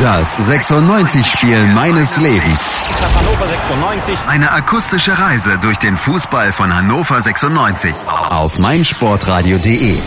Das 96-Spiel meines Lebens. Eine akustische Reise durch den Fußball von Hannover 96 auf meinsportradio.de.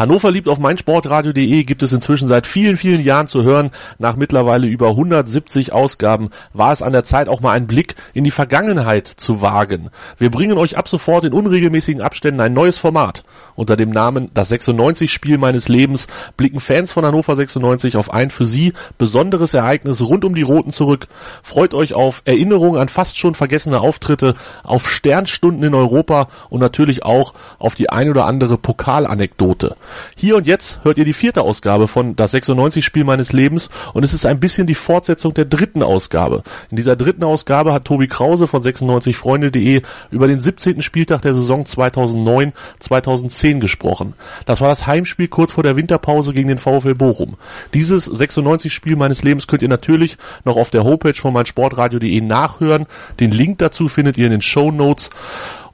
Hannover liebt auf meinsportradio.de gibt es inzwischen seit vielen, vielen Jahren zu hören. Nach mittlerweile über 170 Ausgaben war es an der Zeit, auch mal einen Blick in die Vergangenheit zu wagen. Wir bringen euch ab sofort in unregelmäßigen Abständen ein neues Format. Unter dem Namen Das 96-Spiel meines Lebens blicken Fans von Hannover 96 auf ein für sie besonderes Ereignis rund um die Roten zurück. Freut euch auf Erinnerungen an fast schon vergessene Auftritte, auf Sternstunden in Europa und natürlich auch auf die ein oder andere Pokalanekdote. Hier und jetzt hört ihr die vierte Ausgabe von Das 96-Spiel meines Lebens und es ist ein bisschen die Fortsetzung der dritten Ausgabe. In dieser dritten Ausgabe hat Tobi Krause von 96freunde.de über den 17. Spieltag der Saison 2009-2010 10 gesprochen. Das war das Heimspiel kurz vor der Winterpause gegen den VfL Bochum. Dieses 96 Spiel meines Lebens könnt ihr natürlich noch auf der Homepage von meinsportradio.de nachhören. Den Link dazu findet ihr in den Show Notes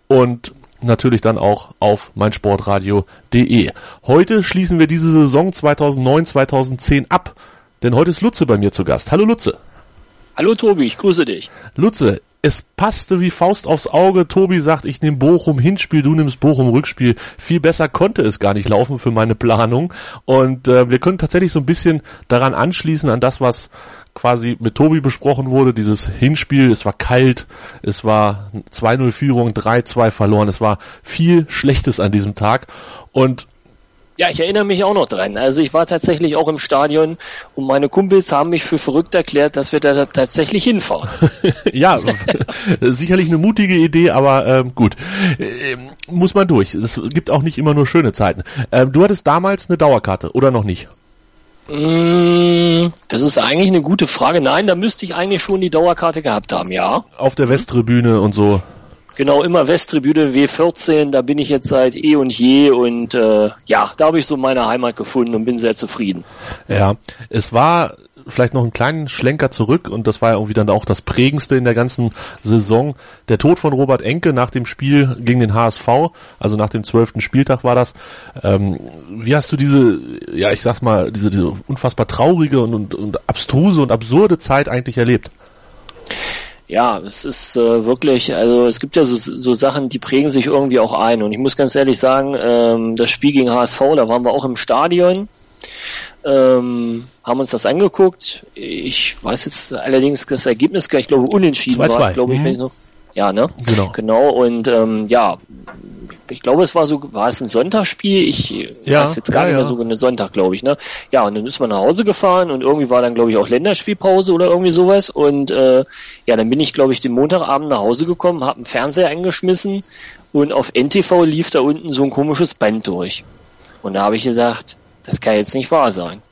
und natürlich dann auch auf meinsportradio.de. Heute schließen wir diese Saison 2009-2010 ab, denn heute ist Lutze bei mir zu Gast. Hallo Lutze. Hallo Tobi, ich grüße dich. Lutze, es passte wie Faust aufs Auge. Tobi sagt, ich nehme Bochum Hinspiel, du nimmst Bochum Rückspiel. Viel besser konnte es gar nicht laufen für meine Planung. Und äh, wir können tatsächlich so ein bisschen daran anschließen, an das, was quasi mit Tobi besprochen wurde, dieses Hinspiel, es war kalt, es war 2-0 Führung, 3-2 verloren, es war viel Schlechtes an diesem Tag und ja, ich erinnere mich auch noch dran. Also ich war tatsächlich auch im Stadion und meine Kumpels haben mich für verrückt erklärt, dass wir da tatsächlich hinfahren. ja, sicherlich eine mutige Idee, aber ähm, gut, ähm, muss man durch. Es gibt auch nicht immer nur schöne Zeiten. Ähm, du hattest damals eine Dauerkarte oder noch nicht? Mm, das ist eigentlich eine gute Frage. Nein, da müsste ich eigentlich schon die Dauerkarte gehabt haben, ja. Auf der Westtribüne und so. Genau, immer Westtribüne W14, da bin ich jetzt seit eh und je und äh, ja, da habe ich so meine Heimat gefunden und bin sehr zufrieden. Ja, es war vielleicht noch einen kleinen Schlenker zurück und das war ja irgendwie dann auch das prägendste in der ganzen Saison. Der Tod von Robert Enke nach dem Spiel gegen den HSV, also nach dem zwölften Spieltag war das. Ähm, wie hast du diese, ja ich sag's mal, diese, diese unfassbar traurige und, und, und abstruse und absurde Zeit eigentlich erlebt? Ja, es ist äh, wirklich, also es gibt ja so, so Sachen, die prägen sich irgendwie auch ein. Und ich muss ganz ehrlich sagen, ähm, das Spiel gegen HSV, da waren wir auch im Stadion, ähm, haben uns das angeguckt. Ich weiß jetzt allerdings das Ergebnis, ich glaube unentschieden war es, glaube ich, mhm. wenn ich noch. Ja, ne? Genau. Genau. Und ähm, ja, ich glaube, es war so, war es ein Sonntagsspiel? Ich ja, weiß jetzt gar ja, nicht mehr so eine Sonntag, glaube ich, ne? Ja, und dann ist man nach Hause gefahren und irgendwie war dann, glaube ich, auch Länderspielpause oder irgendwie sowas. Und äh, ja, dann bin ich, glaube ich, den Montagabend nach Hause gekommen, habe einen Fernseher eingeschmissen und auf NTV lief da unten so ein komisches Band durch. Und da habe ich gesagt, das kann jetzt nicht wahr sein.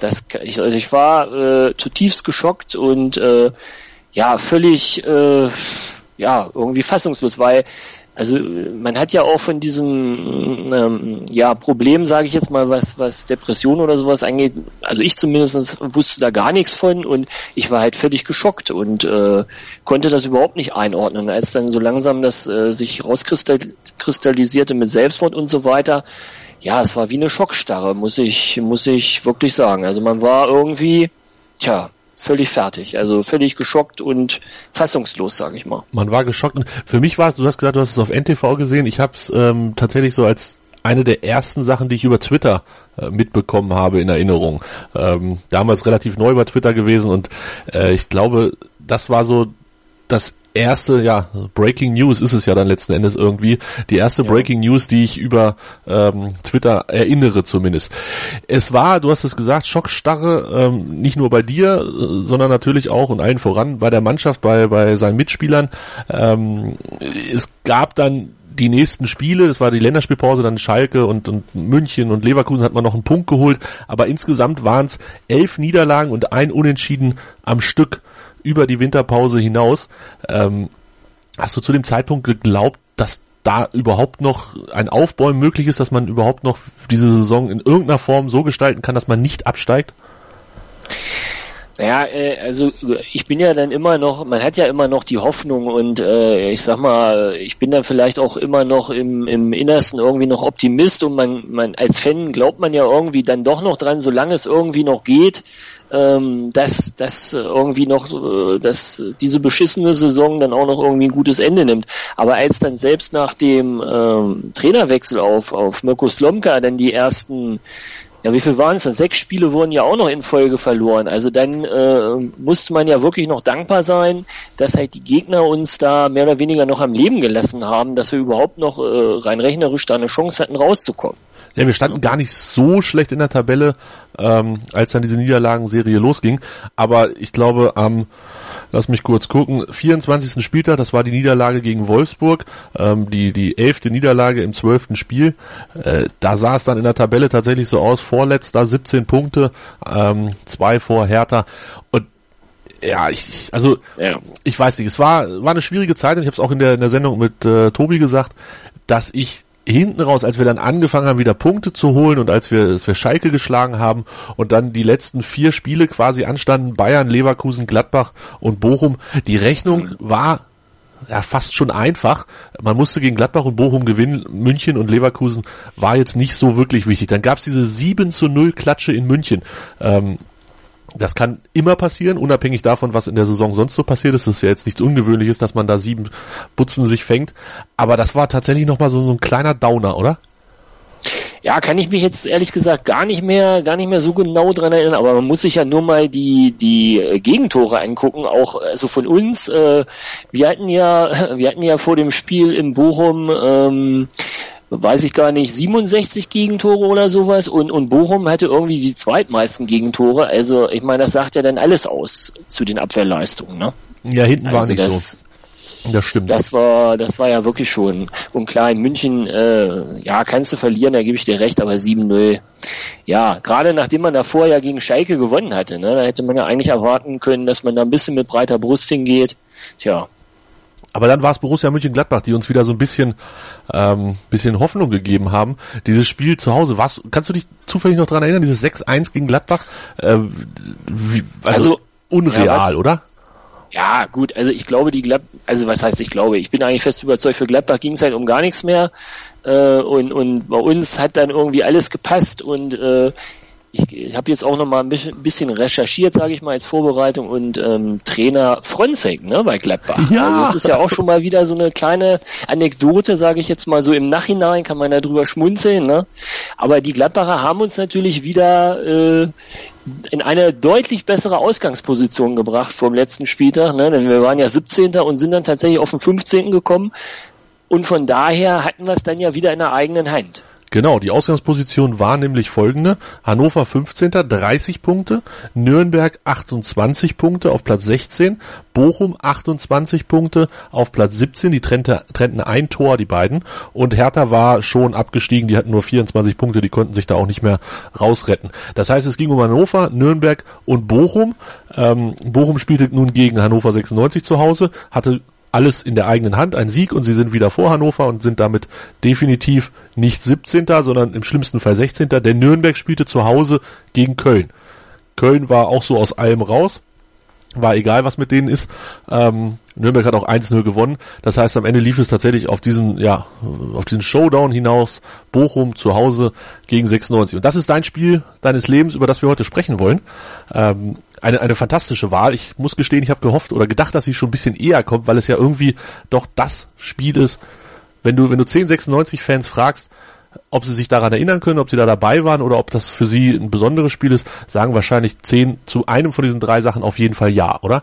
Das, ich, also ich war äh, zutiefst geschockt und äh, ja, völlig äh, ja, irgendwie fassungslos, weil also man hat ja auch von diesem ähm, ja, Problem, sage ich jetzt mal, was, was Depression oder sowas angeht, also ich zumindest wusste da gar nichts von und ich war halt völlig geschockt und äh, konnte das überhaupt nicht einordnen. Als dann so langsam das äh, sich rauskristallisierte mit Selbstmord und so weiter, ja, es war wie eine Schockstarre, muss ich, muss ich wirklich sagen. Also man war irgendwie, tja, völlig fertig, also völlig geschockt und fassungslos, sage ich mal. Man war geschockt und für mich war es, du hast gesagt, du hast es auf NTV gesehen, ich habe es ähm, tatsächlich so als eine der ersten Sachen, die ich über Twitter äh, mitbekommen habe in Erinnerung. Ähm, damals relativ neu über Twitter gewesen und äh, ich glaube, das war so das erste, ja, Breaking News ist es ja dann letzten Endes irgendwie, die erste ja. Breaking News, die ich über ähm, Twitter erinnere zumindest. Es war, du hast es gesagt, Schockstarre, ähm, nicht nur bei dir, äh, sondern natürlich auch und allen voran bei der Mannschaft, bei, bei seinen Mitspielern. Ähm, es gab dann die nächsten Spiele, das war die Länderspielpause, dann Schalke und, und München und Leverkusen hat man noch einen Punkt geholt, aber insgesamt waren es elf Niederlagen und ein Unentschieden am Stück über die Winterpause hinaus. Ähm, hast du zu dem Zeitpunkt geglaubt, dass da überhaupt noch ein Aufbäumen möglich ist, dass man überhaupt noch diese Saison in irgendeiner Form so gestalten kann, dass man nicht absteigt? Ja, äh, also ich bin ja dann immer noch, man hat ja immer noch die Hoffnung und äh, ich sag mal, ich bin dann vielleicht auch immer noch im, im Innersten irgendwie noch Optimist und man, man als Fan glaubt man ja irgendwie dann doch noch dran, solange es irgendwie noch geht, ähm, dass, dass irgendwie noch, äh, dass diese beschissene Saison dann auch noch irgendwie ein gutes Ende nimmt. Aber als dann selbst nach dem ähm, Trainerwechsel auf, auf Mirko Slomka dann die ersten ja, wie viel waren es denn? Sechs Spiele wurden ja auch noch in Folge verloren. Also dann äh, musste man ja wirklich noch dankbar sein, dass halt die Gegner uns da mehr oder weniger noch am Leben gelassen haben, dass wir überhaupt noch äh, rein rechnerisch da eine Chance hatten, rauszukommen. Ja, wir standen gar nicht so schlecht in der Tabelle, ähm, als dann diese Niederlagenserie losging. Aber ich glaube, am ähm, lass mich kurz gucken, 24. Spieltag, das war die Niederlage gegen Wolfsburg, ähm, die, die elfte Niederlage im zwölften Spiel. Äh, da sah es dann in der Tabelle tatsächlich so aus, vorletzter 17 Punkte, ähm, zwei vor Hertha. Und ja, ich, also ja. ich weiß nicht, es war, war eine schwierige Zeit und ich habe es auch in der, in der Sendung mit äh, Tobi gesagt, dass ich hinten raus, als wir dann angefangen haben, wieder Punkte zu holen und als wir, als wir Schalke geschlagen haben und dann die letzten vier Spiele quasi anstanden, Bayern, Leverkusen, Gladbach und Bochum, die Rechnung war ja fast schon einfach. Man musste gegen Gladbach und Bochum gewinnen. München und Leverkusen war jetzt nicht so wirklich wichtig. Dann gab es diese 7 zu 0 Klatsche in München. Ähm, das kann immer passieren, unabhängig davon, was in der Saison sonst so passiert ist. Das ist ja jetzt nichts Ungewöhnliches, dass man da sieben Butzen sich fängt. Aber das war tatsächlich nochmal so, so ein kleiner Downer, oder? Ja, kann ich mich jetzt ehrlich gesagt gar nicht mehr, gar nicht mehr so genau dran erinnern, aber man muss sich ja nur mal die, die Gegentore angucken, auch also von uns. Äh, wir hatten ja, wir hatten ja vor dem Spiel in Bochum ähm, weiß ich gar nicht, 67 Gegentore oder sowas und, und Bochum hatte irgendwie die zweitmeisten Gegentore. Also ich meine, das sagt ja dann alles aus zu den Abwehrleistungen. Ne? Ja, hinten also war nicht das, so. Das stimmt. Das war, das war ja wirklich schon. Und klar, in München, äh, ja, kannst du verlieren, da gebe ich dir recht, aber 7-0. Ja, gerade nachdem man davor ja gegen Schalke gewonnen hatte, ne, da hätte man ja eigentlich erwarten können, dass man da ein bisschen mit breiter Brust hingeht. Tja, aber dann war es Borussia Mönchengladbach, die uns wieder so ein bisschen, ähm, bisschen Hoffnung gegeben haben. Dieses Spiel zu Hause, was kannst du dich zufällig noch dran erinnern? Dieses 6-1 gegen Gladbach, äh, wie, also, also unreal, ja, oder? Ja, gut, also ich glaube, die Glad also was heißt ich glaube, ich bin eigentlich fest überzeugt, für Gladbach ging es halt um gar nichts mehr. Äh, und, und bei uns hat dann irgendwie alles gepasst und äh, ich, ich habe jetzt auch noch mal ein bisschen recherchiert, sage ich mal, als Vorbereitung und ähm, Trainer Fronzek ne, bei Gladbach. Ja. Also es ist ja auch schon mal wieder so eine kleine Anekdote, sage ich jetzt mal so im Nachhinein, kann man da drüber schmunzeln. Ne? Aber die Gladbacher haben uns natürlich wieder äh, in eine deutlich bessere Ausgangsposition gebracht vom letzten Spieltag, ne? denn wir waren ja 17. und sind dann tatsächlich auf den 15. gekommen. Und von daher hatten wir es dann ja wieder in der eigenen Hand. Genau, die Ausgangsposition war nämlich folgende. Hannover 15. 30 Punkte, Nürnberg 28 Punkte auf Platz 16, Bochum 28 Punkte auf Platz 17, die trennte, trennten ein Tor, die beiden. Und Hertha war schon abgestiegen, die hatten nur 24 Punkte, die konnten sich da auch nicht mehr rausretten. Das heißt, es ging um Hannover, Nürnberg und Bochum. Ähm, Bochum spielte nun gegen Hannover 96 zu Hause, hatte alles in der eigenen Hand, ein Sieg und sie sind wieder vor Hannover und sind damit definitiv nicht 17., sondern im schlimmsten Fall 16. Der Nürnberg spielte zu Hause gegen Köln. Köln war auch so aus allem raus. War egal, was mit denen ist. Ähm, Nürnberg hat auch 1-0 gewonnen. Das heißt, am Ende lief es tatsächlich auf diesen, ja, auf diesen Showdown hinaus. Bochum zu Hause gegen 96. Und das ist dein Spiel deines Lebens, über das wir heute sprechen wollen. Ähm, eine, eine fantastische Wahl. Ich muss gestehen, ich habe gehofft oder gedacht, dass sie schon ein bisschen eher kommt, weil es ja irgendwie doch das Spiel ist. Wenn du, wenn du 1096 Fans fragst, ob sie sich daran erinnern können, ob sie da dabei waren oder ob das für sie ein besonderes Spiel ist, sagen wahrscheinlich 10 zu einem von diesen drei Sachen auf jeden Fall ja, oder?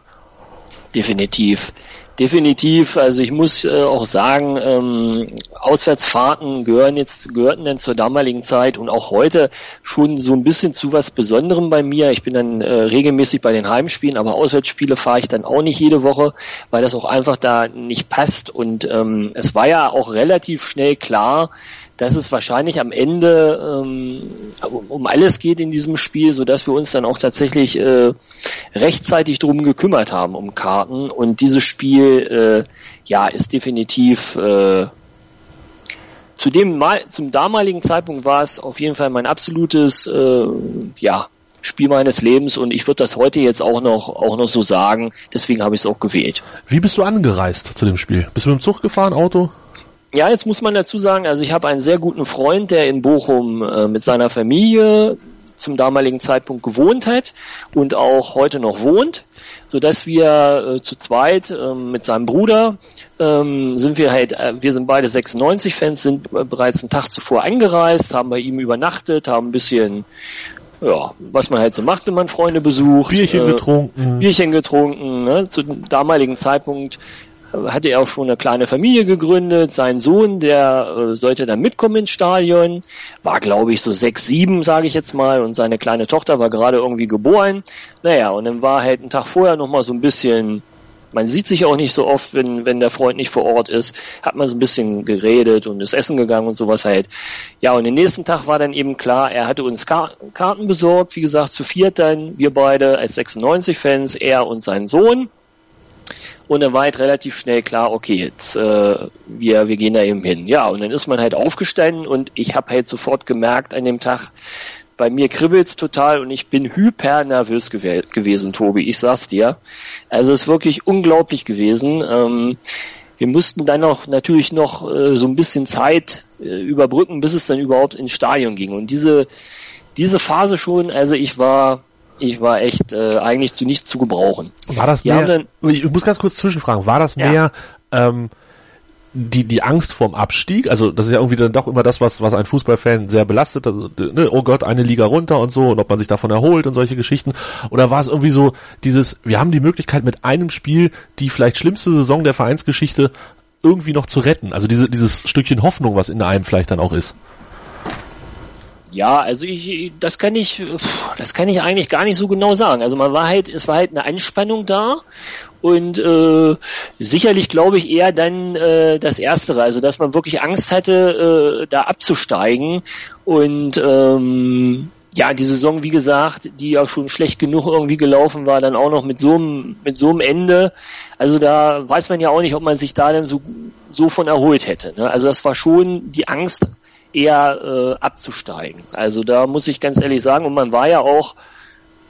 Definitiv. Definitiv, also ich muss äh, auch sagen, ähm, Auswärtsfahrten gehören jetzt, gehörten dann zur damaligen Zeit und auch heute schon so ein bisschen zu was Besonderem bei mir. Ich bin dann äh, regelmäßig bei den Heimspielen, aber Auswärtsspiele fahre ich dann auch nicht jede Woche, weil das auch einfach da nicht passt. Und ähm, es war ja auch relativ schnell klar, dass es wahrscheinlich am Ende ähm, um alles geht in diesem Spiel, so dass wir uns dann auch tatsächlich äh, rechtzeitig drum gekümmert haben um Karten und dieses Spiel äh, ja ist definitiv äh, zu dem mal, zum damaligen Zeitpunkt war es auf jeden Fall mein absolutes, äh, ja, Spiel meines Lebens und ich würde das heute jetzt auch noch, auch noch so sagen. Deswegen habe ich es auch gewählt. Wie bist du angereist zu dem Spiel? Bist du mit dem Zug gefahren, Auto? Ja, jetzt muss man dazu sagen, also ich habe einen sehr guten Freund, der in Bochum äh, mit seiner Familie zum damaligen Zeitpunkt gewohnt hat und auch heute noch wohnt, so dass wir äh, zu zweit äh, mit seinem Bruder ähm, sind wir halt, äh, wir sind beide 96 Fans, sind äh, bereits einen Tag zuvor angereist, haben bei ihm übernachtet, haben ein bisschen ja, was man halt so macht, wenn man Freunde besucht. Bierchen äh, getrunken. Bierchen getrunken. Ne? Zu dem damaligen Zeitpunkt hatte er auch schon eine kleine Familie gegründet. Sein Sohn, der äh, sollte dann mitkommen ins Stadion, war glaube ich so sechs, sieben, sage ich jetzt mal, und seine kleine Tochter war gerade irgendwie geboren. Naja, und dann war halt ein Tag vorher nochmal so ein bisschen man sieht sich auch nicht so oft, wenn, wenn der Freund nicht vor Ort ist, hat man so ein bisschen geredet und ist essen gegangen und sowas halt. Ja, und den nächsten Tag war dann eben klar, er hatte uns Karten besorgt, wie gesagt, zu viert dann, wir beide als 96-Fans, er und sein Sohn. Und dann war halt relativ schnell klar, okay, jetzt äh, wir, wir gehen da eben hin. Ja, und dann ist man halt aufgestanden und ich habe halt sofort gemerkt an dem Tag, bei mir kribbelt's total und ich bin hyper nervös gew gewesen, Tobi. Ich sag's dir. Also es ist wirklich unglaublich gewesen. Ähm, wir mussten dann auch natürlich noch äh, so ein bisschen Zeit äh, überbrücken, bis es dann überhaupt ins Stadion ging. Und diese diese Phase schon, also ich war ich war echt äh, eigentlich zu nichts zu gebrauchen. War das mehr? Dann, ich muss ganz kurz zwischenfragen. War das mehr ja. ähm, die, die Angst vorm Abstieg, also das ist ja irgendwie dann doch immer das, was, was ein Fußballfan sehr belastet, also, ne, oh Gott, eine Liga runter und so, und ob man sich davon erholt und solche Geschichten. Oder war es irgendwie so dieses, wir haben die Möglichkeit mit einem Spiel die vielleicht schlimmste Saison der Vereinsgeschichte irgendwie noch zu retten. Also diese, dieses Stückchen Hoffnung, was in einem vielleicht dann auch ist. Ja, also ich, das kann ich, das kann ich eigentlich gar nicht so genau sagen. Also man war halt, es war halt eine Anspannung da und äh, sicherlich glaube ich eher dann äh, das Erstere, also dass man wirklich Angst hatte, äh, da abzusteigen und ähm, ja, die Saison, wie gesagt, die auch schon schlecht genug irgendwie gelaufen war, dann auch noch mit so einem, mit so einem Ende. Also da weiß man ja auch nicht, ob man sich da dann so, so von erholt hätte. Ne? Also das war schon die Angst, eher äh, abzusteigen. Also da muss ich ganz ehrlich sagen, und man war ja auch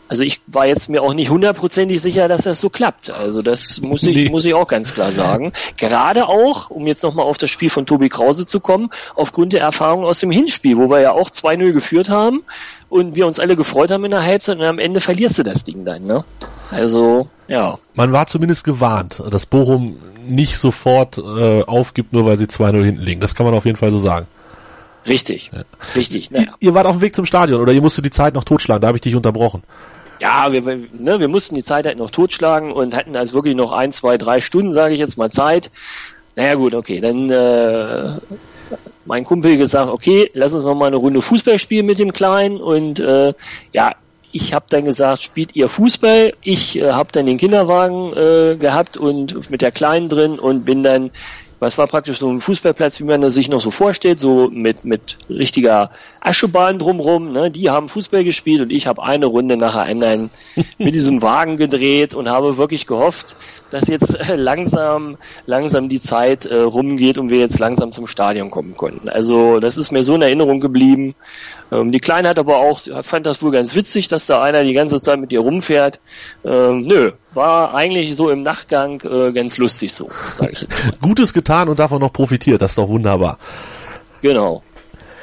also ich war jetzt mir auch nicht hundertprozentig sicher, dass das so klappt. Also das muss ich, nee. muss ich auch ganz klar sagen. Gerade auch, um jetzt nochmal auf das Spiel von Tobi Krause zu kommen, aufgrund der Erfahrung aus dem Hinspiel, wo wir ja auch 2-0 geführt haben und wir uns alle gefreut haben in der Halbzeit und am Ende verlierst du das Ding dann, ne? Also, ja. Man war zumindest gewarnt, dass Bochum nicht sofort äh, aufgibt, nur weil sie 2-0 hinten liegen. Das kann man auf jeden Fall so sagen. Richtig, ja. richtig. Naja. Ihr, ihr wart auf dem Weg zum Stadion oder ihr musstet die Zeit noch totschlagen, da habe ich dich unterbrochen ja, wir, ne, wir mussten die Zeit halt noch totschlagen und hatten also wirklich noch ein, zwei, drei Stunden, sage ich jetzt mal, Zeit. Naja gut, okay, dann äh, mein Kumpel gesagt, okay, lass uns noch mal eine Runde Fußball spielen mit dem Kleinen und äh, ja, ich habe dann gesagt, spielt ihr Fußball? Ich äh, habe dann den Kinderwagen äh, gehabt und mit der Kleinen drin und bin dann was war praktisch so ein Fußballplatz, wie man das sich noch so vorstellt, so mit, mit richtiger Aschebahn drumrum. Ne? Die haben Fußball gespielt und ich habe eine Runde nachher einen mit diesem Wagen gedreht und habe wirklich gehofft, dass jetzt äh, langsam, langsam die Zeit äh, rumgeht und wir jetzt langsam zum Stadion kommen konnten. Also das ist mir so in Erinnerung geblieben. Ähm, die Kleine hat aber auch, fand das wohl ganz witzig, dass da einer die ganze Zeit mit ihr rumfährt. Ähm, nö, war eigentlich so im Nachgang äh, ganz lustig so, sage ich jetzt. Gutes getan und davon noch profitiert, das ist doch wunderbar. Genau.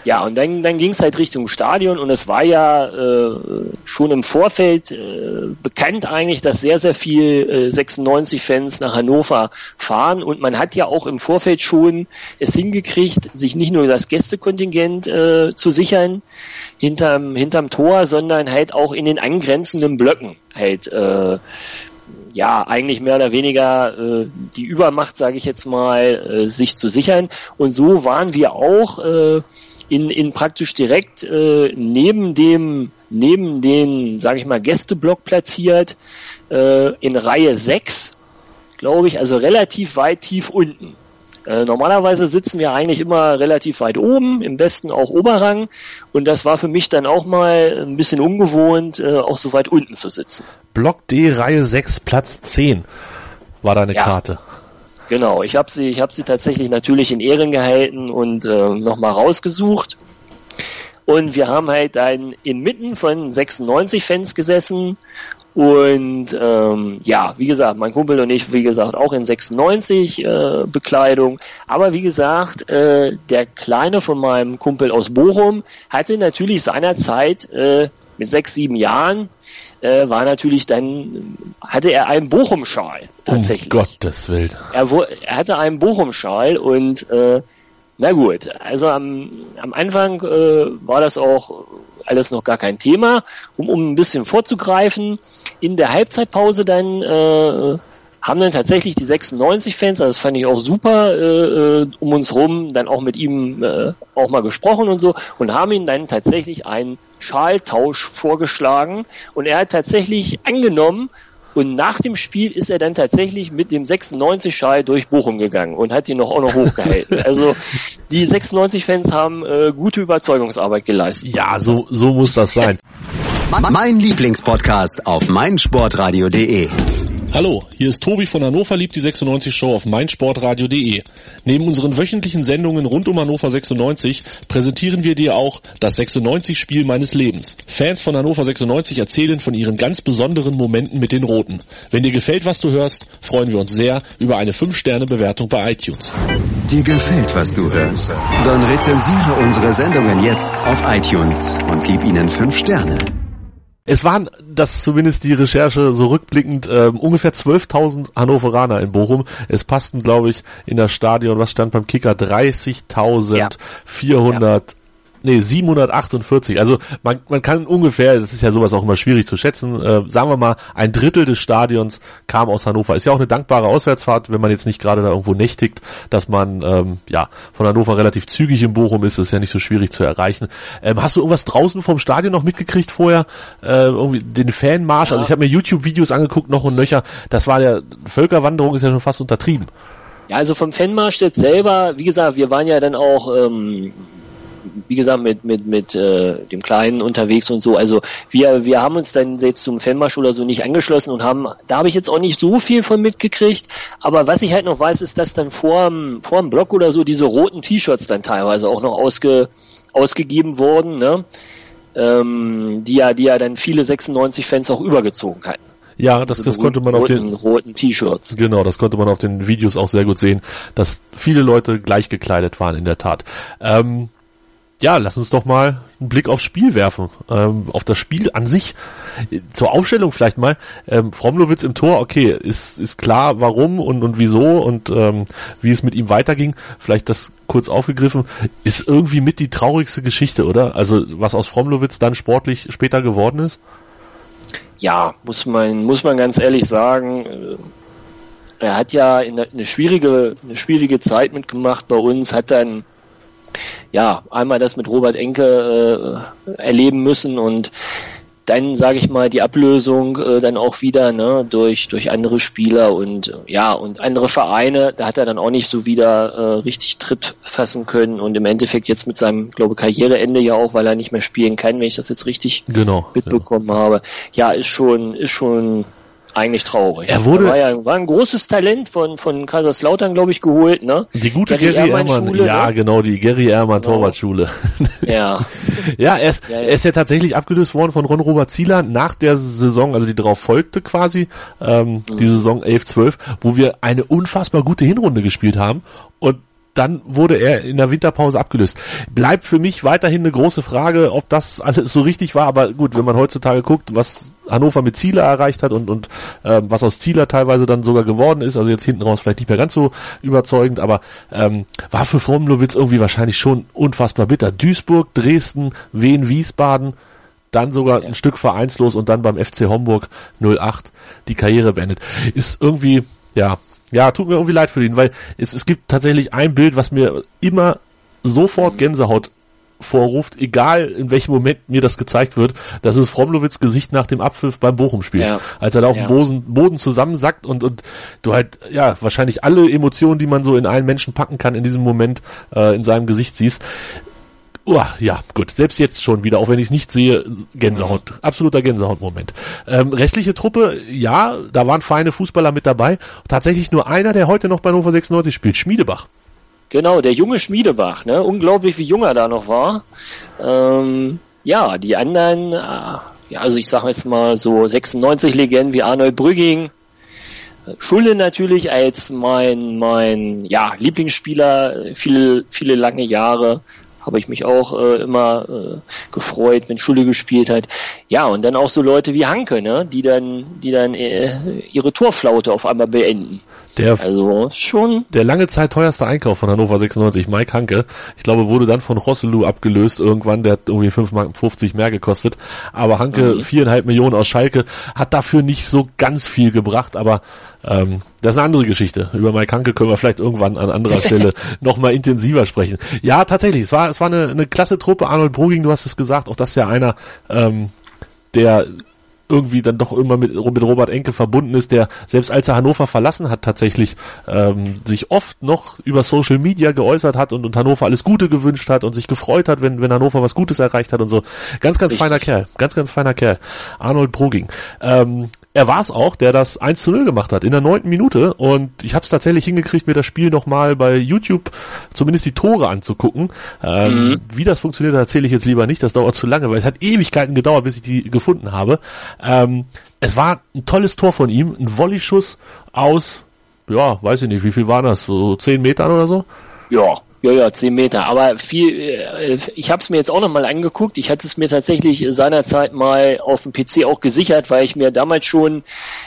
Ja, und dann, dann ging es halt Richtung Stadion und es war ja äh, schon im Vorfeld äh, bekannt eigentlich, dass sehr, sehr viel äh, 96-Fans nach Hannover fahren und man hat ja auch im Vorfeld schon es hingekriegt, sich nicht nur das Gästekontingent äh, zu sichern hinterm, hinterm Tor, sondern halt auch in den angrenzenden Blöcken halt äh, ja, eigentlich mehr oder weniger äh, die Übermacht, sage ich jetzt mal, äh, sich zu sichern. Und so waren wir auch äh, in, in praktisch direkt äh, neben dem neben den, sage ich mal, Gästeblock platziert, äh, in Reihe 6, glaube ich, also relativ weit tief unten. Äh, normalerweise sitzen wir eigentlich immer relativ weit oben, im Westen auch Oberrang. Und das war für mich dann auch mal ein bisschen ungewohnt, äh, auch so weit unten zu sitzen. Block D, Reihe 6, Platz 10 war deine ja. Karte. Genau, ich habe sie, ich habe sie tatsächlich natürlich in Ehren gehalten und äh, nochmal rausgesucht. Und wir haben halt dann inmitten von 96 Fans gesessen und ähm, ja, wie gesagt, mein Kumpel und ich, wie gesagt, auch in 96 äh, Bekleidung. Aber wie gesagt, äh, der Kleine von meinem Kumpel aus Bochum hatte natürlich seinerzeit äh, mit sechs, sieben Jahren äh, war natürlich dann, hatte er einen Bochum-Schal tatsächlich. Um Gottes Willen. Er, er hatte einen Bochum-Schal und äh, na gut, also am, am Anfang äh, war das auch alles noch gar kein Thema. Um, um ein bisschen vorzugreifen, in der Halbzeitpause dann äh, haben dann tatsächlich die 96 Fans, also das fand ich auch super, äh, äh, um uns rum, dann auch mit ihm äh, auch mal gesprochen und so und haben ihm dann tatsächlich einen Schaltausch vorgeschlagen und er hat tatsächlich angenommen und nach dem Spiel ist er dann tatsächlich mit dem 96 Schal durch Bochum gegangen und hat ihn noch auch noch hochgehalten. also die 96 Fans haben äh, gute Überzeugungsarbeit geleistet. Ja, so so muss das sein. Mein Lieblingspodcast auf meinsportradio.de. Hallo, hier ist Tobi von Hannover liebt die 96 Show auf meinsportradio.de. Neben unseren wöchentlichen Sendungen rund um Hannover 96 präsentieren wir dir auch das 96 Spiel meines Lebens. Fans von Hannover 96 erzählen von ihren ganz besonderen Momenten mit den Roten. Wenn dir gefällt, was du hörst, freuen wir uns sehr über eine 5-Sterne-Bewertung bei iTunes. Dir gefällt, was du hörst? Dann rezensiere unsere Sendungen jetzt auf iTunes und gib ihnen 5 Sterne. Es waren, das zumindest die Recherche so rückblickend, äh, ungefähr 12.000 Hannoveraner in Bochum. Es passten, glaube ich, in das Stadion, was stand beim Kicker, 30.400 ja nee, 748. Also man, man kann ungefähr, das ist ja sowas auch immer schwierig zu schätzen, äh, sagen wir mal, ein Drittel des Stadions kam aus Hannover. Ist ja auch eine dankbare Auswärtsfahrt, wenn man jetzt nicht gerade da irgendwo nächtigt, dass man ähm, ja von Hannover relativ zügig in Bochum ist, das ist ja nicht so schwierig zu erreichen. Ähm, hast du irgendwas draußen vom Stadion noch mitgekriegt vorher? Äh, irgendwie den Fanmarsch? Ja. Also ich habe mir YouTube-Videos angeguckt, noch und nöcher. Das war der Völkerwanderung ist ja schon fast untertrieben. Ja, also vom Fanmarsch jetzt selber, wie gesagt, wir waren ja dann auch ähm, wie gesagt, mit, mit, mit äh, dem Kleinen unterwegs und so. Also wir, wir haben uns dann jetzt zum Fanmarsch oder so nicht angeschlossen und haben, da habe ich jetzt auch nicht so viel von mitgekriegt. Aber was ich halt noch weiß, ist, dass dann vor dem, Block oder so diese roten T-Shirts dann teilweise auch noch ausge, ausgegeben wurden, ne? Ähm, die ja, die ja dann viele 96 Fans auch übergezogen hatten. Ja, das, das konnte man roten, auf den roten T-Shirts. Genau, das konnte man auf den Videos auch sehr gut sehen, dass viele Leute gleich gekleidet waren in der Tat. Ähm, ja, lass uns doch mal einen Blick aufs Spiel werfen. Ähm, auf das Spiel an sich. Zur Aufstellung vielleicht mal. Ähm, Fromlowitz im Tor, okay, ist, ist klar, warum und, und wieso und ähm, wie es mit ihm weiterging. Vielleicht das kurz aufgegriffen. Ist irgendwie mit die traurigste Geschichte, oder? Also was aus Fromlowitz dann sportlich später geworden ist? Ja, muss man, muss man ganz ehrlich sagen. Äh, er hat ja in eine schwierige, eine schwierige Zeit mitgemacht bei uns, hat dann ja, einmal das mit Robert Enke äh, erleben müssen und dann sage ich mal die Ablösung äh, dann auch wieder ne, durch durch andere Spieler und äh, ja und andere Vereine da hat er dann auch nicht so wieder äh, richtig Tritt fassen können und im Endeffekt jetzt mit seinem glaube Karriereende ja auch weil er nicht mehr spielen kann wenn ich das jetzt richtig genau, mitbekommen genau. habe ja ist schon ist schon eigentlich traurig. Er wurde er war, ja, war ein großes Talent von von Kaiserslautern, glaube ich, geholt, ne? Die gute Gary, Gary Ehrmann, Schule, ja, ne? genau, die Gary Ehrmann genau. Torwartschule. Ja. ja, er ist, ja, ja. er ist ja tatsächlich abgelöst worden von Ron Robert Zieler nach der Saison, also die darauf folgte quasi, ähm, mhm. die Saison 11-12, wo wir eine unfassbar gute Hinrunde gespielt haben und dann wurde er in der Winterpause abgelöst. Bleibt für mich weiterhin eine große Frage, ob das alles so richtig war, aber gut, wenn man heutzutage guckt, was Hannover mit Zieler erreicht hat und, und ähm, was aus Zieler teilweise dann sogar geworden ist, also jetzt hinten raus vielleicht nicht mehr ganz so überzeugend, aber ähm, war für Fromlowitz irgendwie wahrscheinlich schon unfassbar bitter. Duisburg, Dresden, Wien, Wiesbaden, dann sogar ein Stück vereinslos und dann beim FC Homburg 08 die Karriere beendet. Ist irgendwie, ja, ja, tut mir irgendwie leid für ihn, weil es, es gibt tatsächlich ein Bild, was mir immer sofort Gänsehaut vorruft, egal in welchem Moment mir das gezeigt wird, das ist Fromlowitz Gesicht nach dem Abpfiff beim Bochum-Spiel. Ja. Als er da auf ja. dem Boden, Boden zusammensackt und, und du halt, ja, wahrscheinlich alle Emotionen, die man so in einen Menschen packen kann, in diesem Moment äh, in seinem Gesicht siehst Oh, ja, gut. Selbst jetzt schon wieder, auch wenn ich es nicht sehe, Gänsehaut. Absoluter Gänsehaut-Moment. Ähm, restliche Truppe, ja, da waren feine Fußballer mit dabei. Tatsächlich nur einer, der heute noch bei Hannover 96 spielt, Schmiedebach. Genau, der junge Schmiedebach, ne? Unglaublich, wie jung er da noch war. Ähm, ja, die anderen, äh, ja, also ich sage jetzt mal so 96 Legenden wie Arnold Brügging, Schulde natürlich als mein mein ja Lieblingsspieler viele viele lange Jahre habe ich mich auch äh, immer äh, gefreut, wenn Schule gespielt hat. Ja, und dann auch so Leute wie Hanke, ne, die dann, die dann äh, ihre Torflaute auf einmal beenden. Der, also schon. Der lange Zeit teuerste Einkauf von Hannover 96, Mike Hanke. Ich glaube, wurde dann von Rosselu abgelöst irgendwann. Der hat irgendwie 5 Marken 50 mehr gekostet. Aber Hanke, viereinhalb mhm. Millionen aus Schalke, hat dafür nicht so ganz viel gebracht. Aber ähm, das ist eine andere Geschichte. Über Mike Hanke können wir vielleicht irgendwann an anderer Stelle nochmal intensiver sprechen. Ja, tatsächlich. Es war, es war eine, eine klasse Truppe. Arnold Bruging, du hast es gesagt. Auch das ist ja einer, ähm, der irgendwie dann doch immer mit, mit Robert Enke verbunden ist, der selbst als er Hannover verlassen hat, tatsächlich ähm, sich oft noch über Social Media geäußert hat und, und Hannover alles Gute gewünscht hat und sich gefreut hat, wenn, wenn Hannover was Gutes erreicht hat und so. Ganz, ganz Richtig. feiner Kerl. Ganz, ganz feiner Kerl. Arnold Bruging. Ähm, er war es auch, der das 1 zu 0 gemacht hat in der neunten Minute und ich habe es tatsächlich hingekriegt, mir das Spiel nochmal bei YouTube zumindest die Tore anzugucken. Ähm, mhm. Wie das funktioniert, erzähle ich jetzt lieber nicht, das dauert zu lange, weil es hat Ewigkeiten gedauert, bis ich die gefunden habe. Ähm, es war ein tolles Tor von ihm, ein Volleyschuss aus, ja, weiß ich nicht, wie viel waren das, so zehn Metern oder so? Ja, ja, ja, zehn Meter. Aber viel, äh, ich habe es mir jetzt auch nochmal angeguckt. Ich hatte es mir tatsächlich seinerzeit mal auf dem PC auch gesichert, weil ich mir damals schon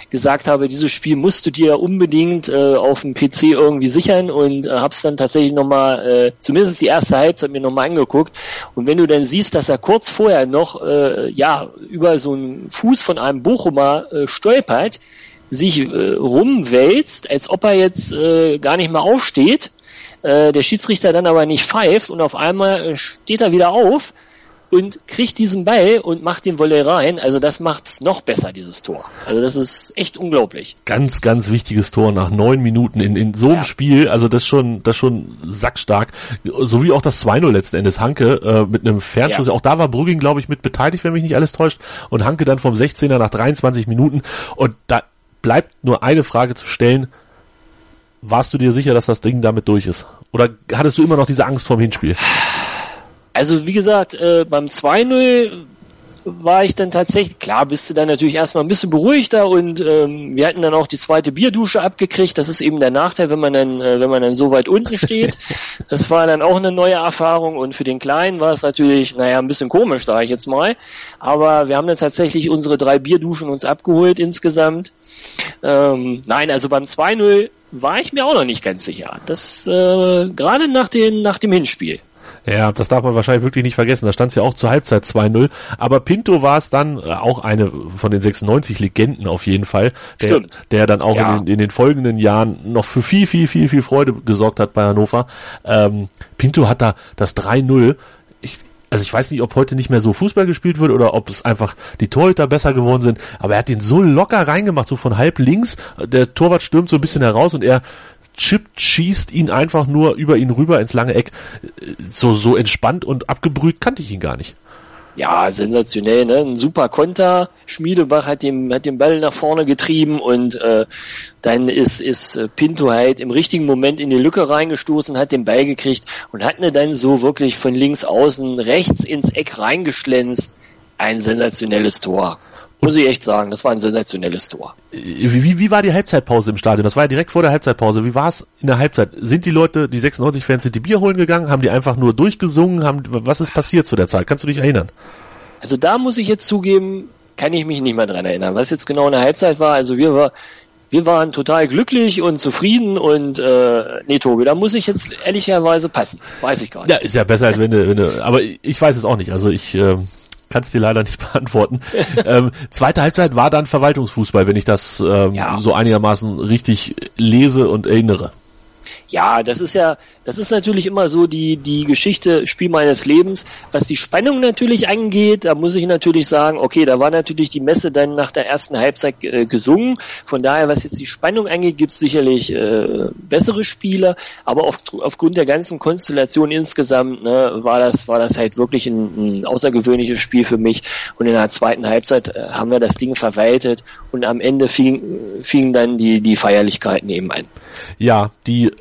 gesagt habe, dieses Spiel musst du dir unbedingt äh, auf dem PC irgendwie sichern und äh, habe es dann tatsächlich nochmal, äh, zumindest die erste Halbzeit mir nochmal angeguckt. Und wenn du dann siehst, dass er kurz vorher noch äh, ja über so einen Fuß von einem Bochumer äh, stolpert, sich äh, rumwälzt, als ob er jetzt äh, gar nicht mehr aufsteht äh, der Schiedsrichter dann aber nicht pfeift und auf einmal äh, steht er wieder auf und kriegt diesen Ball und macht den Volley rein. Also das macht's noch besser, dieses Tor. Also das ist echt unglaublich. Ganz, ganz wichtiges Tor nach neun Minuten in, in so einem ja. Spiel. Also das schon, das schon sackstark. So wie auch das 2-0 letzten Endes. Hanke äh, mit einem Fernschuss. Ja. Auch da war Brügging, glaube ich, mit beteiligt, wenn mich nicht alles täuscht. Und Hanke dann vom 16er nach 23 Minuten. Und da bleibt nur eine Frage zu stellen warst du dir sicher, dass das Ding damit durch ist? Oder hattest du immer noch diese Angst vorm Hinspiel? Also wie gesagt, äh, beim 2-0 war ich dann tatsächlich, klar bist du dann natürlich erstmal ein bisschen beruhigter und ähm, wir hatten dann auch die zweite Bierdusche abgekriegt. Das ist eben der Nachteil, wenn man dann, äh, wenn man dann so weit unten steht. Das war dann auch eine neue Erfahrung und für den Kleinen war es natürlich, naja, ein bisschen komisch, sage ich jetzt mal. Aber wir haben dann tatsächlich unsere drei Bierduschen uns abgeholt insgesamt. Ähm, nein, also beim 2-0 war ich mir auch noch nicht ganz sicher. Das äh, gerade nach, den, nach dem Hinspiel. Ja, das darf man wahrscheinlich wirklich nicht vergessen. Da stand es ja auch zur Halbzeit 2-0. Aber Pinto war es dann äh, auch eine von den 96 Legenden auf jeden Fall, der, Stimmt. der dann auch ja. in, den, in den folgenden Jahren noch für viel, viel, viel, viel Freude gesorgt hat bei Hannover. Ähm, Pinto hat da das 3-0 ich, also ich weiß nicht, ob heute nicht mehr so Fußball gespielt wird oder ob es einfach die Torhüter besser geworden sind, aber er hat den so locker reingemacht, so von halb links, der Torwart stürmt so ein bisschen heraus und er chippt, schießt ihn einfach nur über ihn rüber ins lange Eck. So, so entspannt und abgebrüht kannte ich ihn gar nicht. Ja, sensationell, ne? Ein super Konter. Schmiedebach hat den, hat den Ball nach vorne getrieben und äh, dann ist, ist äh, Pinto halt im richtigen Moment in die Lücke reingestoßen, hat den Ball gekriegt und hat ne dann so wirklich von links außen rechts ins Eck reingeschlänzt. Ein sensationelles Tor. Muss ich echt sagen, das war ein sensationelles Tor. Wie, wie, wie war die Halbzeitpause im Stadion? Das war ja direkt vor der Halbzeitpause. Wie war es in der Halbzeit? Sind die Leute, die 96-Fans, sind die Bier holen gegangen? Haben die einfach nur durchgesungen? Haben, was ist passiert zu der Zeit? Kannst du dich erinnern? Also da muss ich jetzt zugeben, kann ich mich nicht mehr dran erinnern. Was jetzt genau in der Halbzeit war, also wir war, wir waren total glücklich und zufrieden und äh, nee, Tobi, da muss ich jetzt ehrlicherweise passen. Weiß ich gar nicht. Ja, ist ja besser, als wenn du, wenn du aber ich weiß es auch nicht. Also ich äh, kann es dir leider nicht beantworten. ähm, zweite Halbzeit war dann Verwaltungsfußball, wenn ich das ähm, ja. so einigermaßen richtig lese und erinnere. Ja, das ist ja, das ist natürlich immer so die, die Geschichte, Spiel meines Lebens. Was die Spannung natürlich angeht, da muss ich natürlich sagen, okay, da war natürlich die Messe dann nach der ersten Halbzeit äh, gesungen. Von daher, was jetzt die Spannung angeht, gibt es sicherlich äh, bessere Spieler, aber auf, aufgrund der ganzen Konstellation insgesamt ne, war das, war das halt wirklich ein, ein außergewöhnliches Spiel für mich. Und in der zweiten Halbzeit äh, haben wir das Ding verwaltet und am Ende fingen, fingen dann die, die Feierlichkeiten eben an. Ja, die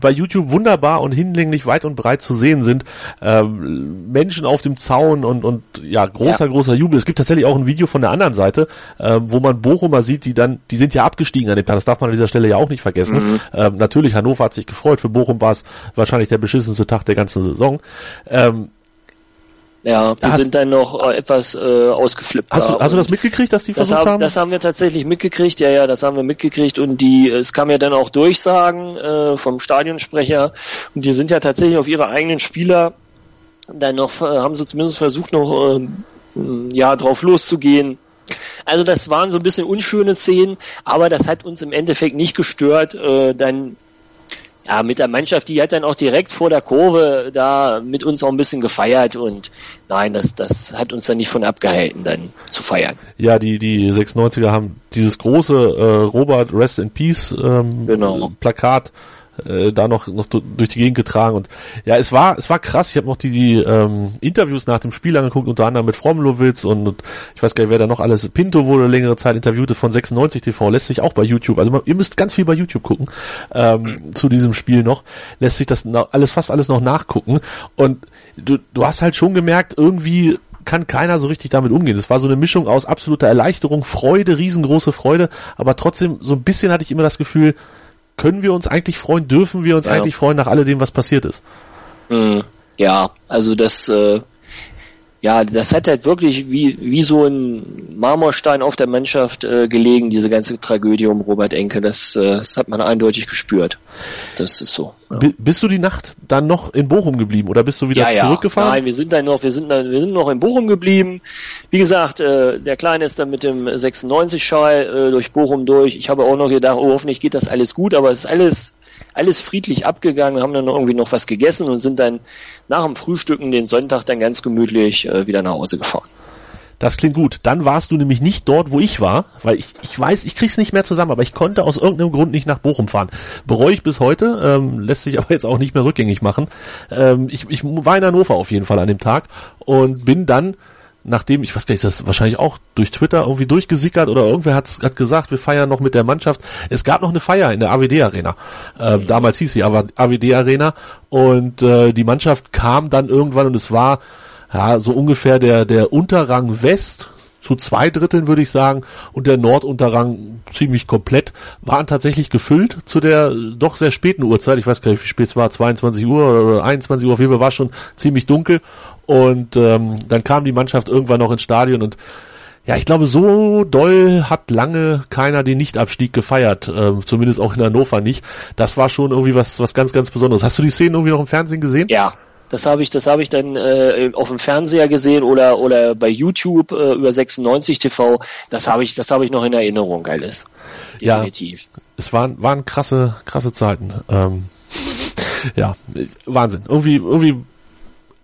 bei YouTube wunderbar und hinlänglich weit und breit zu sehen sind. Ähm, Menschen auf dem Zaun und, und ja, großer, ja. großer Jubel. Es gibt tatsächlich auch ein Video von der anderen Seite, äh, wo man Bochumer sieht, die dann, die sind ja abgestiegen an dem Tag. Das darf man an dieser Stelle ja auch nicht vergessen. Mhm. Ähm, natürlich, Hannover hat sich gefreut. Für Bochum war es wahrscheinlich der beschissenste Tag der ganzen Saison. Ähm, ja, wir hast, sind dann noch äh, etwas äh, ausgeflippt. Hast, du, hast du das mitgekriegt, dass die das versucht haben? Das haben wir tatsächlich mitgekriegt, ja, ja, das haben wir mitgekriegt und die, es kam ja dann auch Durchsagen äh, vom Stadionsprecher und die sind ja tatsächlich auf ihre eigenen Spieler dann noch, äh, haben sie zumindest versucht noch, äh, ja, drauf loszugehen. Also das waren so ein bisschen unschöne Szenen, aber das hat uns im Endeffekt nicht gestört, äh, dann ja, mit der Mannschaft, die hat dann auch direkt vor der Kurve da mit uns auch ein bisschen gefeiert und nein, das, das hat uns dann nicht von abgehalten, dann zu feiern. Ja, die, die 96er haben dieses große äh, Robert Rest in Peace ähm, genau. Plakat äh, da noch, noch durch die Gegend getragen und ja, es war es war krass. Ich habe noch die, die ähm, Interviews nach dem Spiel angeguckt, unter anderem mit Fromlowitz und, und ich weiß gar nicht, wer da noch alles. Pinto wurde längere Zeit interviewt von 96 TV, lässt sich auch bei YouTube. Also man, ihr müsst ganz viel bei YouTube gucken ähm, zu diesem Spiel noch, lässt sich das alles fast alles noch nachgucken und du, du hast halt schon gemerkt, irgendwie kann keiner so richtig damit umgehen. Es war so eine Mischung aus absoluter Erleichterung, Freude, riesengroße Freude, aber trotzdem so ein bisschen hatte ich immer das Gefühl, können wir uns eigentlich freuen, dürfen wir uns ja. eigentlich freuen nach alledem, was passiert ist? Mhm. Ja, also das, äh, ja, das hat halt wirklich wie, wie so ein Marmorstein auf der Mannschaft äh, gelegen, diese ganze Tragödie um Robert Enke. Das, äh, das hat man eindeutig gespürt. Das ist so. Ja. Bist du die Nacht dann noch in Bochum geblieben oder bist du wieder ja, zurückgefahren? Nein, wir sind dann noch, wir sind dann, wir sind noch in Bochum geblieben. Wie gesagt, äh, der Kleine ist dann mit dem 96-Schal äh, durch Bochum durch. Ich habe auch noch gedacht, oh, hoffentlich geht das alles gut, aber es ist alles alles friedlich abgegangen, haben dann irgendwie noch was gegessen und sind dann nach dem Frühstücken den Sonntag dann ganz gemütlich äh, wieder nach Hause gefahren. Das klingt gut. Dann warst du nämlich nicht dort, wo ich war, weil ich, ich weiß, ich krieg's nicht mehr zusammen, aber ich konnte aus irgendeinem Grund nicht nach Bochum fahren. Bereue ich bis heute, ähm, lässt sich aber jetzt auch nicht mehr rückgängig machen. Ähm, ich, ich war in Hannover auf jeden Fall an dem Tag und bin dann nachdem, ich weiß gar nicht, ist das wahrscheinlich auch durch Twitter irgendwie durchgesickert oder irgendwer hat, hat gesagt, wir feiern noch mit der Mannschaft. Es gab noch eine Feier in der AWD Arena. Äh, mhm. Damals hieß sie AWD Arena und äh, die Mannschaft kam dann irgendwann und es war ja so ungefähr der der Unterrang West zu zwei Dritteln würde ich sagen und der Nordunterrang ziemlich komplett waren tatsächlich gefüllt zu der doch sehr späten Uhrzeit. Ich weiß gar nicht, wie spät es war, 22 Uhr oder 21 Uhr, auf jeden Fall war schon ziemlich dunkel und ähm, dann kam die Mannschaft irgendwann noch ins Stadion und ja, ich glaube, so doll hat lange keiner den Nichtabstieg gefeiert, äh, zumindest auch in Hannover nicht. Das war schon irgendwie was, was ganz, ganz Besonderes. Hast du die Szenen irgendwie noch im Fernsehen gesehen? Ja, das habe ich, das habe ich dann äh, auf dem Fernseher gesehen oder oder bei YouTube äh, über 96 TV. Das habe ich, das habe ich noch in Erinnerung, alles. Definitiv. Ja, es waren waren krasse krasse Zeiten. Ähm, ja, Wahnsinn. Irgendwie irgendwie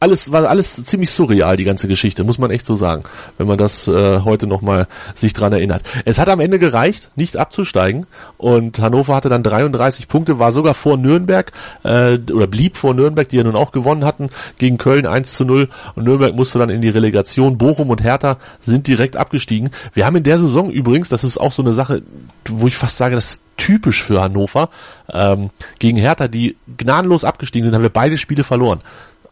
alles war alles ziemlich surreal die ganze Geschichte muss man echt so sagen wenn man das äh, heute noch mal sich dran erinnert. Es hat am Ende gereicht nicht abzusteigen und Hannover hatte dann 33 Punkte war sogar vor Nürnberg äh, oder blieb vor Nürnberg die ja nun auch gewonnen hatten gegen Köln 1 zu 0 und Nürnberg musste dann in die Relegation. Bochum und Hertha sind direkt abgestiegen. Wir haben in der Saison übrigens das ist auch so eine Sache wo ich fast sage das ist typisch für Hannover ähm, gegen Hertha die gnadenlos abgestiegen sind haben wir beide Spiele verloren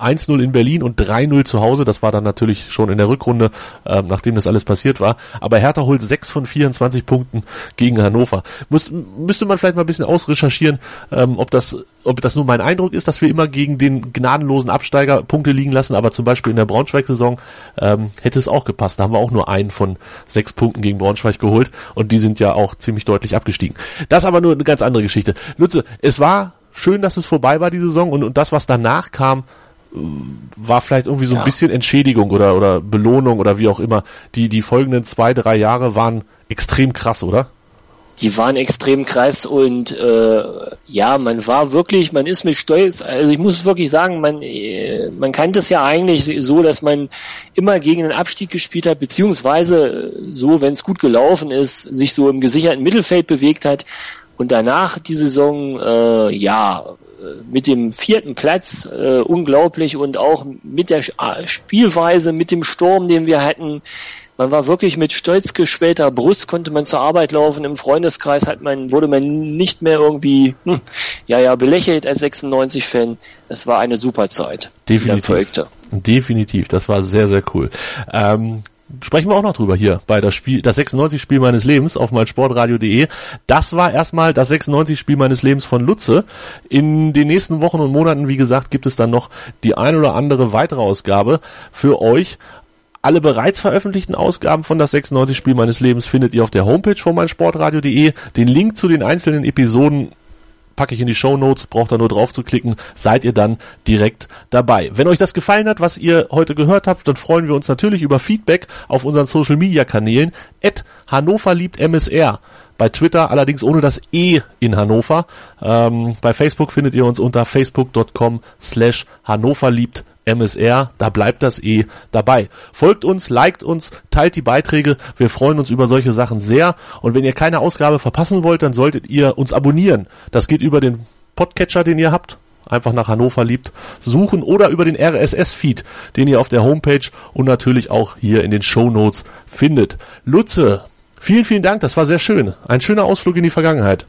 1-0 in Berlin und 3-0 zu Hause. Das war dann natürlich schon in der Rückrunde, äh, nachdem das alles passiert war. Aber Hertha holt 6 von 24 Punkten gegen Hannover. Muss, müsste man vielleicht mal ein bisschen ausrecherchieren, ähm, ob das ob das nur mein Eindruck ist, dass wir immer gegen den gnadenlosen Absteiger Punkte liegen lassen, aber zum Beispiel in der Braunschweig-Saison ähm, hätte es auch gepasst. Da haben wir auch nur einen von sechs Punkten gegen Braunschweig geholt und die sind ja auch ziemlich deutlich abgestiegen. Das aber nur eine ganz andere Geschichte. Nutze, es war schön, dass es vorbei war, die Saison und, und das, was danach kam, war vielleicht irgendwie so ein bisschen Entschädigung oder, oder Belohnung oder wie auch immer. Die, die folgenden zwei, drei Jahre waren extrem krass, oder? die waren extrem krass und äh, ja, man war wirklich, man ist mit Stolz, also ich muss wirklich sagen, man, äh, man kannte es ja eigentlich so, dass man immer gegen den Abstieg gespielt hat, beziehungsweise so, wenn es gut gelaufen ist, sich so im gesicherten Mittelfeld bewegt hat und danach die Saison, äh, ja, mit dem vierten Platz äh, unglaublich und auch mit der Spielweise, mit dem Sturm, den wir hatten, man war wirklich mit stolz geschwellter Brust, konnte man zur Arbeit laufen. Im Freundeskreis hat man, wurde man nicht mehr irgendwie, hm, ja, ja, belächelt als 96-Fan. Es war eine super Zeit. Definitiv. Definitiv. Das war sehr, sehr cool. Ähm, sprechen wir auch noch drüber hier bei das Spiel, das 96 Spiel meines Lebens auf meinsportradio.de. Das war erstmal das 96 Spiel meines Lebens von Lutze. In den nächsten Wochen und Monaten, wie gesagt, gibt es dann noch die ein oder andere weitere Ausgabe für euch. Alle bereits veröffentlichten Ausgaben von das 96 Spiel meines Lebens findet ihr auf der Homepage von meinsportradio.de. Den Link zu den einzelnen Episoden packe ich in die Show Notes, braucht da nur drauf zu klicken, seid ihr dann direkt dabei. Wenn euch das gefallen hat, was ihr heute gehört habt, dann freuen wir uns natürlich über Feedback auf unseren Social Media Kanälen. At Hannover liebt MSR. Bei Twitter allerdings ohne das E in Hannover. Ähm, bei Facebook findet ihr uns unter facebook.com slash Hannover liebt MSR, da bleibt das eh dabei. Folgt uns, liked uns, teilt die Beiträge. Wir freuen uns über solche Sachen sehr. Und wenn ihr keine Ausgabe verpassen wollt, dann solltet ihr uns abonnieren. Das geht über den Podcatcher, den ihr habt. Einfach nach Hannover liebt suchen oder über den RSS-Feed, den ihr auf der Homepage und natürlich auch hier in den Show Notes findet. Lutze, vielen, vielen Dank. Das war sehr schön. Ein schöner Ausflug in die Vergangenheit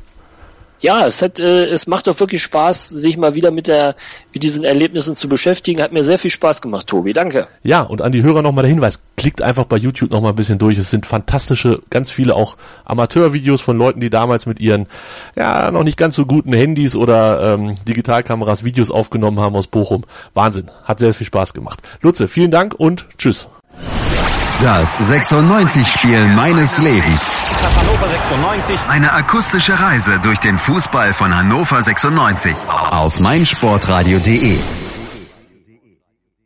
ja, es hat, äh, es macht doch wirklich Spaß, sich mal wieder mit der, mit diesen Erlebnissen zu beschäftigen. Hat mir sehr viel Spaß gemacht, Tobi. Danke. Ja, und an die Hörer nochmal der Hinweis. Klickt einfach bei YouTube nochmal ein bisschen durch. Es sind fantastische, ganz viele auch Amateurvideos von Leuten, die damals mit ihren, ja, noch nicht ganz so guten Handys oder ähm, Digitalkameras Videos aufgenommen haben aus Bochum. Wahnsinn. Hat sehr viel Spaß gemacht. Lutze, vielen Dank und tschüss. Das 96-Spiel meines Lebens. Eine akustische Reise durch den Fußball von Hannover 96 auf meinsportradio.de.